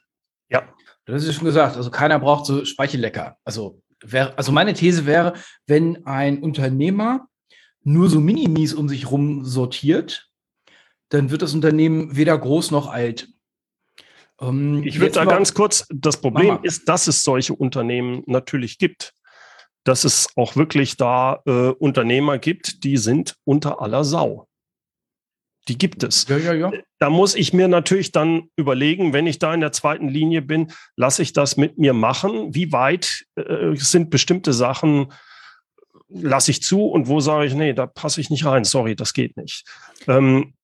Ja. Du hast ja schon gesagt, also keiner braucht so Speichellecker. Also, wär, also meine These wäre, wenn ein Unternehmer nur so Minimis um sich rum sortiert, dann wird das Unternehmen weder groß noch alt. Ähm, ich würde da ganz kurz, das Problem ist, dass es solche Unternehmen natürlich gibt. Dass es auch wirklich da äh, Unternehmer gibt, die sind unter aller Sau. Die gibt es. Ja, ja, ja. Da muss ich mir natürlich dann überlegen, wenn ich da in der zweiten Linie bin, lasse ich das mit mir machen? Wie weit äh, sind bestimmte Sachen, lasse ich zu und wo sage ich, nee, da passe ich nicht rein, sorry, das geht nicht. Ähm,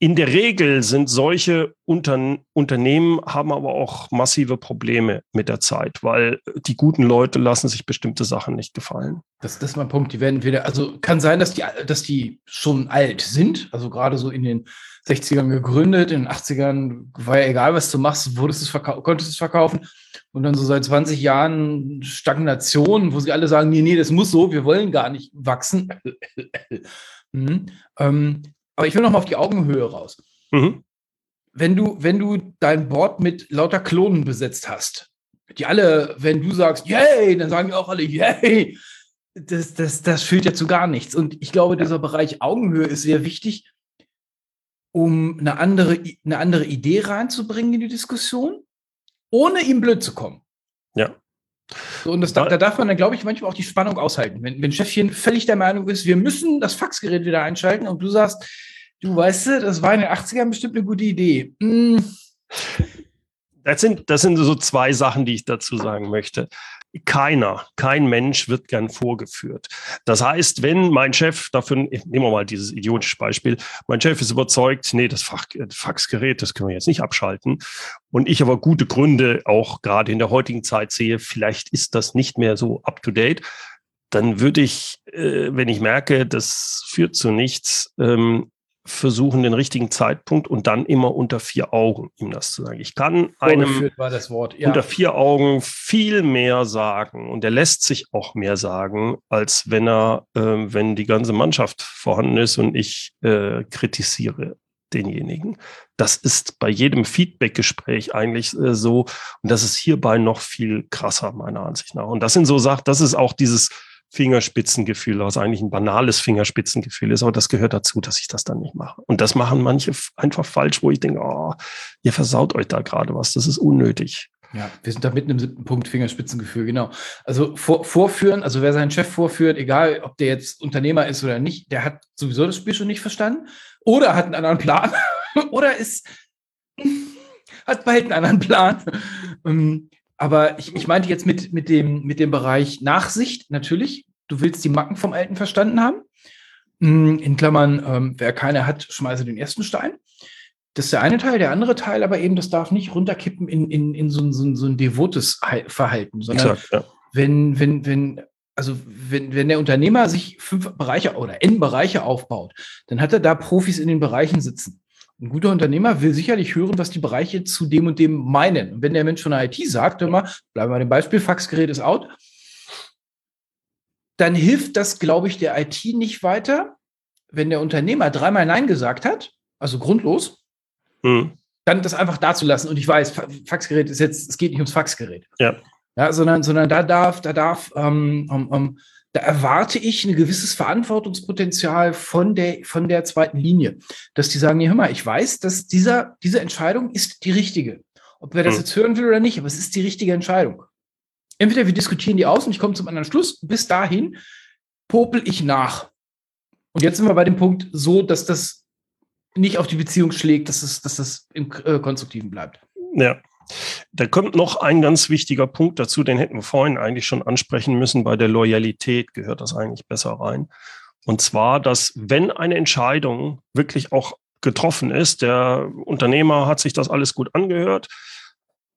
in der Regel sind solche Unter Unternehmen haben aber auch massive Probleme mit der Zeit, weil die guten Leute lassen sich bestimmte Sachen nicht gefallen. Das, das ist mein Punkt. Die werden wieder, also kann sein, dass die, dass die schon alt sind, also gerade so in den 60ern gegründet, in den 80ern war ja egal, was du machst, wurdest es konntest es verkaufen. Und dann so seit 20 Jahren Stagnation, wo sie alle sagen, nee, nee, das muss so, wir wollen gar nicht wachsen. mhm. ähm, aber ich will noch mal auf die Augenhöhe raus. Mhm. Wenn du, wenn du dein Board mit lauter Klonen besetzt hast, die alle, wenn du sagst, yay, dann sagen die auch alle, yay. Das, das, das führt ja zu gar nichts. Und ich glaube, dieser Bereich Augenhöhe ist sehr wichtig, um eine andere, eine andere Idee reinzubringen in die Diskussion, ohne ihm blöd zu kommen. Ja. So, und das, da, da darf man dann, glaube ich, manchmal auch die Spannung aushalten. Wenn, wenn Chefchen völlig der Meinung ist, wir müssen das Faxgerät wieder einschalten und du sagst, Du weißt du, das war in den 80ern bestimmt eine gute Idee. Mm. Das sind, das sind so zwei Sachen, die ich dazu sagen möchte. Keiner, kein Mensch wird gern vorgeführt. Das heißt, wenn mein Chef dafür, nehmen wir mal dieses idiotische Beispiel, mein Chef ist überzeugt, nee, das Fach, Faxgerät, das können wir jetzt nicht abschalten. Und ich aber gute Gründe auch gerade in der heutigen Zeit sehe, vielleicht ist das nicht mehr so up to date, dann würde ich, äh, wenn ich merke, das führt zu nichts, ähm, versuchen, den richtigen Zeitpunkt und dann immer unter vier Augen ihm das zu sagen. Ich kann einem ja. unter vier Augen viel mehr sagen und er lässt sich auch mehr sagen, als wenn er, äh, wenn die ganze Mannschaft vorhanden ist und ich äh, kritisiere denjenigen. Das ist bei jedem Feedback-Gespräch eigentlich äh, so und das ist hierbei noch viel krasser meiner Ansicht nach. Und das sind so Sachen, das ist auch dieses Fingerspitzengefühl, was eigentlich ein banales Fingerspitzengefühl ist, aber das gehört dazu, dass ich das dann nicht mache. Und das machen manche einfach falsch, wo ich denke, oh, ihr versaut euch da gerade was, das ist unnötig. Ja, wir sind da mitten im siebten Punkt, Fingerspitzengefühl, genau. Also vor, vorführen, also wer seinen Chef vorführt, egal ob der jetzt Unternehmer ist oder nicht, der hat sowieso das Spiel schon nicht verstanden oder hat einen anderen Plan oder ist, hat bald einen anderen Plan. Aber ich, ich meinte jetzt mit, mit, dem, mit dem Bereich Nachsicht natürlich. Du willst die Macken vom Alten verstanden haben. Hm, in Klammern, ähm, wer keine hat, schmeiße den ersten Stein. Das ist der eine Teil. Der andere Teil aber eben, das darf nicht runterkippen in, in, in so, ein, so, ein, so ein devotes Verhalten, sondern Exakt, ja. wenn, wenn, wenn, also wenn, wenn der Unternehmer sich fünf Bereiche oder n Bereiche aufbaut, dann hat er da Profis in den Bereichen sitzen. Ein guter Unternehmer will sicherlich hören, was die Bereiche zu dem und dem meinen. Und wenn der Mensch von der IT sagt, hör mal, bleiben wir bei dem Beispiel, Faxgerät ist out, dann hilft das, glaube ich, der IT nicht weiter, wenn der Unternehmer dreimal Nein gesagt hat, also grundlos, mhm. dann das einfach dazulassen. Und ich weiß, Faxgerät ist jetzt, es geht nicht ums Faxgerät. Ja. Ja, sondern, sondern da darf, da darf ähm, um, da erwarte ich ein gewisses Verantwortungspotenzial von der, von der zweiten Linie. Dass die sagen, nee, hör mal, ich weiß, dass dieser, diese Entscheidung ist die richtige. Ob wer das hm. jetzt hören will oder nicht, aber es ist die richtige Entscheidung. Entweder wir diskutieren die aus und ich komme zum anderen Schluss. Bis dahin popel ich nach. Und jetzt sind wir bei dem Punkt so, dass das nicht auf die Beziehung schlägt, dass, es, dass das im äh, Konstruktiven bleibt. Ja. Da kommt noch ein ganz wichtiger Punkt dazu, den hätten wir vorhin eigentlich schon ansprechen müssen. Bei der Loyalität gehört das eigentlich besser rein. Und zwar, dass wenn eine Entscheidung wirklich auch getroffen ist, der Unternehmer hat sich das alles gut angehört,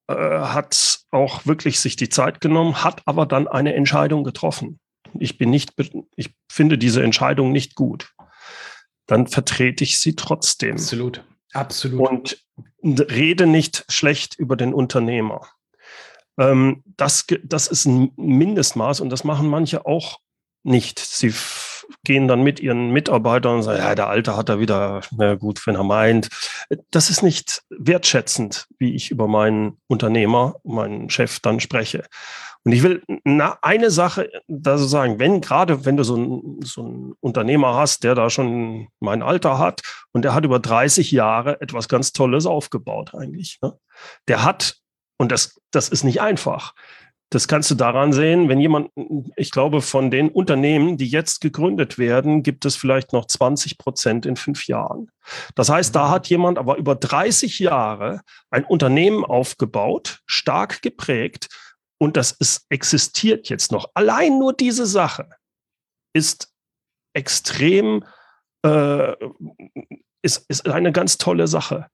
äh, hat auch wirklich sich die Zeit genommen, hat aber dann eine Entscheidung getroffen. ich bin nicht, ich finde diese Entscheidung nicht gut, dann vertrete ich sie trotzdem. Absolut. Absolut. Und rede nicht schlecht über den Unternehmer. Ähm, das, das ist ein Mindestmaß und das machen manche auch nicht. Sie gehen dann mit ihren Mitarbeitern und sagen, ja, der Alte hat da wieder, na gut, wenn er meint. Das ist nicht wertschätzend, wie ich über meinen Unternehmer, meinen Chef dann spreche. Und ich will na, eine Sache da so sagen, wenn gerade, wenn du so einen so einen Unternehmer hast, der da schon mein Alter hat und der hat über 30 Jahre etwas ganz Tolles aufgebaut eigentlich. Ne? Der hat, und das, das ist nicht einfach, das kannst du daran sehen, wenn jemand, ich glaube, von den Unternehmen, die jetzt gegründet werden, gibt es vielleicht noch 20 Prozent in fünf Jahren. Das heißt, da hat jemand aber über 30 Jahre ein Unternehmen aufgebaut, stark geprägt und das ist, existiert jetzt noch. Allein nur diese Sache ist extrem, äh, ist, ist eine ganz tolle Sache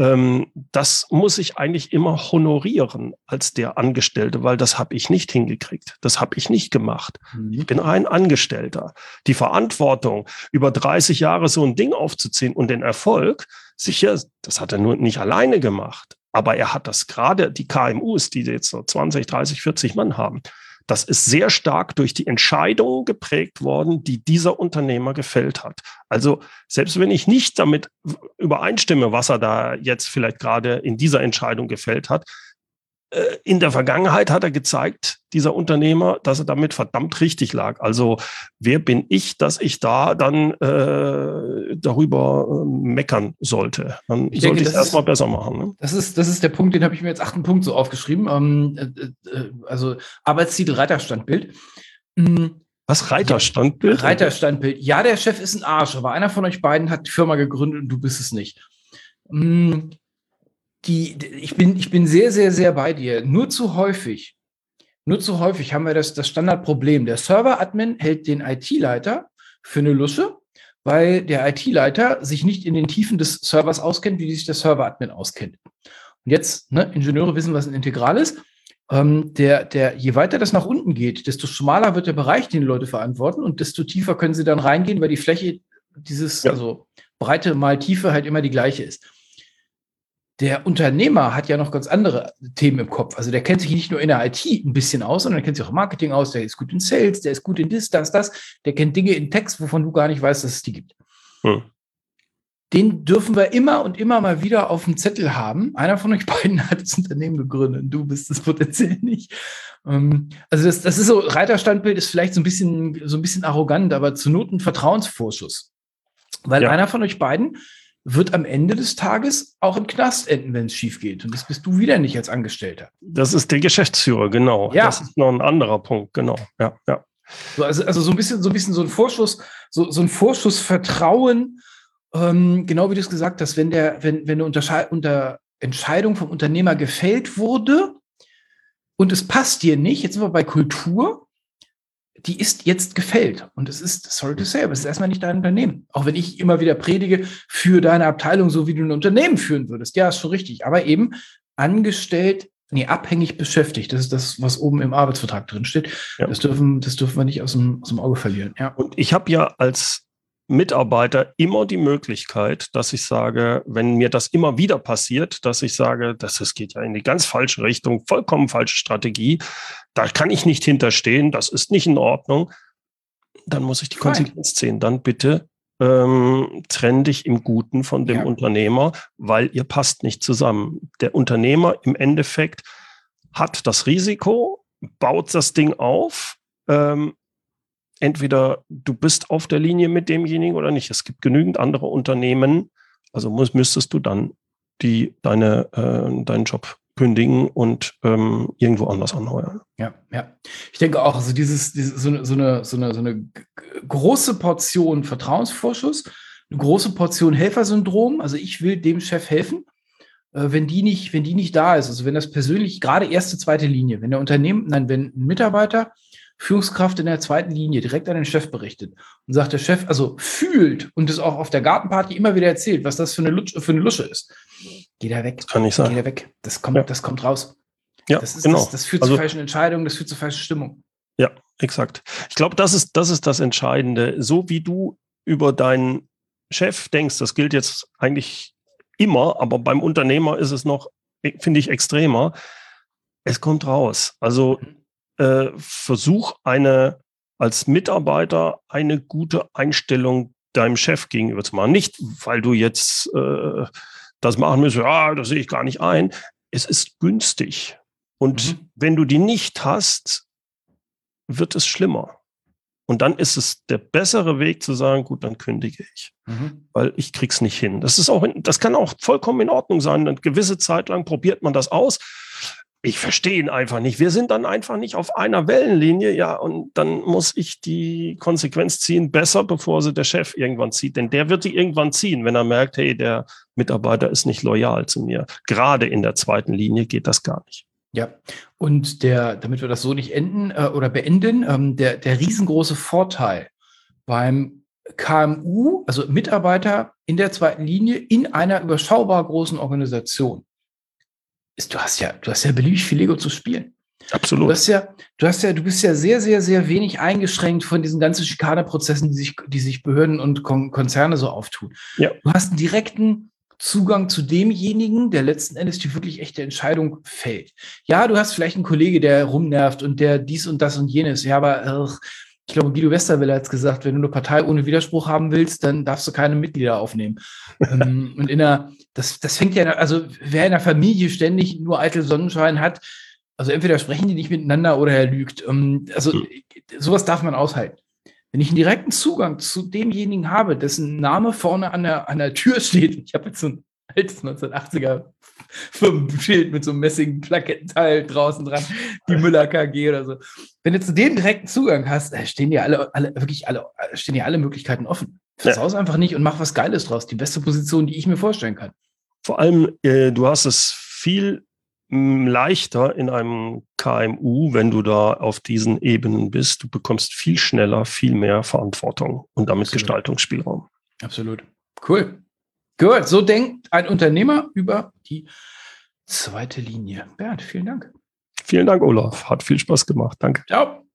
ähm, das muss ich eigentlich immer honorieren als der Angestellte, weil das habe ich nicht hingekriegt. Das habe ich nicht gemacht. Mhm. Ich bin ein Angestellter. Die Verantwortung, über 30 Jahre so ein Ding aufzuziehen und den Erfolg, sicher, das hat er nur nicht alleine gemacht. Aber er hat das gerade, die KMUs, die jetzt so 20, 30, 40 Mann haben, das ist sehr stark durch die Entscheidungen geprägt worden, die dieser Unternehmer gefällt hat. Also selbst wenn ich nicht damit übereinstimme, was er da jetzt vielleicht gerade in dieser Entscheidung gefällt hat, in der Vergangenheit hat er gezeigt, dieser Unternehmer, dass er damit verdammt richtig lag. Also wer bin ich, dass ich da dann äh, darüber äh, meckern sollte? Dann ich sollte ich es erstmal besser machen. Ne? Das, ist, das ist der Punkt, den habe ich mir jetzt achten Punkt so aufgeschrieben. Ähm, äh, äh also Arbeitstitel Reiterstandbild. Mhm. Was, Reiterstandbild? Reiterstandbild. Ja, der Chef ist ein Arsch, aber einer von euch beiden hat die Firma gegründet und du bist es nicht. Mhm die, ich bin, ich bin sehr, sehr, sehr bei dir. Nur zu häufig, nur zu häufig haben wir das, das Standardproblem. Der Server-Admin hält den IT-Leiter für eine Lusche, weil der IT-Leiter sich nicht in den Tiefen des Servers auskennt, wie sich der Server-Admin auskennt. Und jetzt, ne, Ingenieure wissen, was ein Integral ist. Ähm, der, der, je weiter das nach unten geht, desto schmaler wird der Bereich, den die Leute verantworten und desto tiefer können sie dann reingehen, weil die Fläche dieses, ja. also Breite mal Tiefe halt immer die gleiche ist der Unternehmer hat ja noch ganz andere Themen im Kopf. Also der kennt sich nicht nur in der IT ein bisschen aus, sondern der kennt sich auch im Marketing aus, der ist gut in Sales, der ist gut in das, das, das, der kennt Dinge in Text, wovon du gar nicht weißt, dass es die gibt. Hm. Den dürfen wir immer und immer mal wieder auf dem Zettel haben. Einer von euch beiden hat das Unternehmen gegründet, du bist es potenziell nicht. Ähm, also das, das ist so, Reiterstandbild ist vielleicht so ein bisschen, so ein bisschen arrogant, aber zu Not ein Vertrauensvorschuss. Weil ja. einer von euch beiden wird am Ende des Tages auch im Knast enden, wenn es schief geht. Und das bist du wieder nicht als Angestellter. Das ist der Geschäftsführer, genau. Ja. Das ist noch ein anderer Punkt, genau. Ja, ja. So, also, also so ein bisschen, so ein bisschen so ein Vorschuss, so, so ein Vorschussvertrauen, ähm, genau wie du es gesagt hast, wenn der, wenn, wenn eine Untersche unter Entscheidung vom Unternehmer gefällt wurde und es passt dir nicht, jetzt sind wir bei Kultur, die ist jetzt gefällt. Und es ist, sorry to say, aber es ist erstmal nicht dein Unternehmen. Auch wenn ich immer wieder predige für deine Abteilung, so wie du ein Unternehmen führen würdest. Ja, ist schon richtig. Aber eben angestellt, nee, abhängig beschäftigt. Das ist das, was oben im Arbeitsvertrag drin steht. Ja. Das, dürfen, das dürfen wir nicht aus dem, aus dem Auge verlieren. Ja. Und ich habe ja als Mitarbeiter immer die Möglichkeit, dass ich sage, wenn mir das immer wieder passiert, dass ich sage, das, das geht ja in die ganz falsche Richtung, vollkommen falsche Strategie, da kann ich nicht hinterstehen, das ist nicht in Ordnung, dann muss ich die Konsequenz ziehen. Dann bitte ähm, trenn dich im Guten von dem ja. Unternehmer, weil ihr passt nicht zusammen. Der Unternehmer im Endeffekt hat das Risiko, baut das Ding auf, ähm, entweder du bist auf der Linie mit demjenigen oder nicht. Es gibt genügend andere Unternehmen, also muss, müsstest du dann die, deine, äh, deinen Job kündigen und ähm, irgendwo anders anheuern. Ja, ja. Ich denke auch, also dieses, dieses so, eine, so, eine, so, eine, so eine große Portion Vertrauensvorschuss, eine große Portion Helfersyndrom. Also ich will dem Chef helfen. Äh, wenn die nicht, wenn die nicht da ist, also wenn das persönlich gerade erste, zweite Linie, wenn der Unternehmen, nein, wenn ein Mitarbeiter Führungskraft in der zweiten Linie direkt an den Chef berichtet und sagt, der Chef also fühlt und es auch auf der Gartenparty immer wieder erzählt, was das für eine, Lusche, für eine Lusche ist. Geht er weg. Das kann ich sagen. Geht er weg. Das kommt, ja. das kommt raus. Ja, das, ist, genau. das, das führt also, zu falschen Entscheidungen, das führt zu falschen Stimmung. Ja, exakt. Ich glaube, das ist, das ist das Entscheidende. So wie du über deinen Chef denkst, das gilt jetzt eigentlich immer, aber beim Unternehmer ist es noch, finde ich, extremer. Es kommt raus. Also äh, versuch eine als Mitarbeiter eine gute Einstellung deinem Chef gegenüber zu machen. Nicht, weil du jetzt äh, das machen müsstest, ja, das sehe ich gar nicht ein. Es ist günstig. Und mhm. wenn du die nicht hast, wird es schlimmer. Und dann ist es der bessere Weg zu sagen, gut, dann kündige ich, mhm. weil ich krieg's nicht hin. Das ist auch, das kann auch vollkommen in Ordnung sein. Eine gewisse Zeit lang probiert man das aus. Ich verstehe ihn einfach nicht. Wir sind dann einfach nicht auf einer Wellenlinie, ja, und dann muss ich die Konsequenz ziehen, besser, bevor sie der Chef irgendwann zieht. Denn der wird sie irgendwann ziehen, wenn er merkt, hey, der Mitarbeiter ist nicht loyal zu mir. Gerade in der zweiten Linie geht das gar nicht. Ja, und der, damit wir das so nicht enden äh, oder beenden, ähm, der, der riesengroße Vorteil beim KMU, also Mitarbeiter in der zweiten Linie in einer überschaubar großen Organisation, ist, du hast ja, du hast ja beliebig viel Lego zu spielen. Absolut. Du hast ja, du hast ja, du bist ja sehr, sehr, sehr wenig eingeschränkt von diesen ganzen Schikaneprozessen, die sich, die sich Behörden und Kon Konzerne so auftun. Ja. Du hast einen direkten Zugang zu demjenigen, der letzten Endes die wirklich echte Entscheidung fällt. Ja, du hast vielleicht einen Kollege, der rumnervt und der dies und das und jenes. Ja, aber ach, ich glaube, Guido Westerwelle hat es gesagt, wenn du eine Partei ohne Widerspruch haben willst, dann darfst du keine Mitglieder aufnehmen. ähm, und in der, das, das fängt ja, also wer in der Familie ständig nur eitel Sonnenschein hat, also entweder sprechen die nicht miteinander oder er lügt. Ähm, also sowas darf man aushalten. Wenn ich einen direkten Zugang zu demjenigen habe, dessen Name vorne an der, an der Tür steht, ich habe jetzt so ein altes 1980er Firmenschild mit so einem messigen Plakettenteil draußen dran, die Müller KG oder so. Wenn du zu dem direkten Zugang hast, stehen dir alle, alle, wirklich alle, stehen dir alle Möglichkeiten offen. Versaus ja. einfach nicht und mach was Geiles draus. Die beste Position, die ich mir vorstellen kann. Vor allem, äh, du hast es viel leichter in einem KMU, wenn du da auf diesen Ebenen bist. Du bekommst viel schneller, viel mehr Verantwortung und damit Absolut. Gestaltungsspielraum. Absolut. Cool. Gut, so denkt ein Unternehmer über die zweite Linie. Bernd, vielen Dank. Vielen Dank, Olaf. Hat viel Spaß gemacht. Danke. Ciao.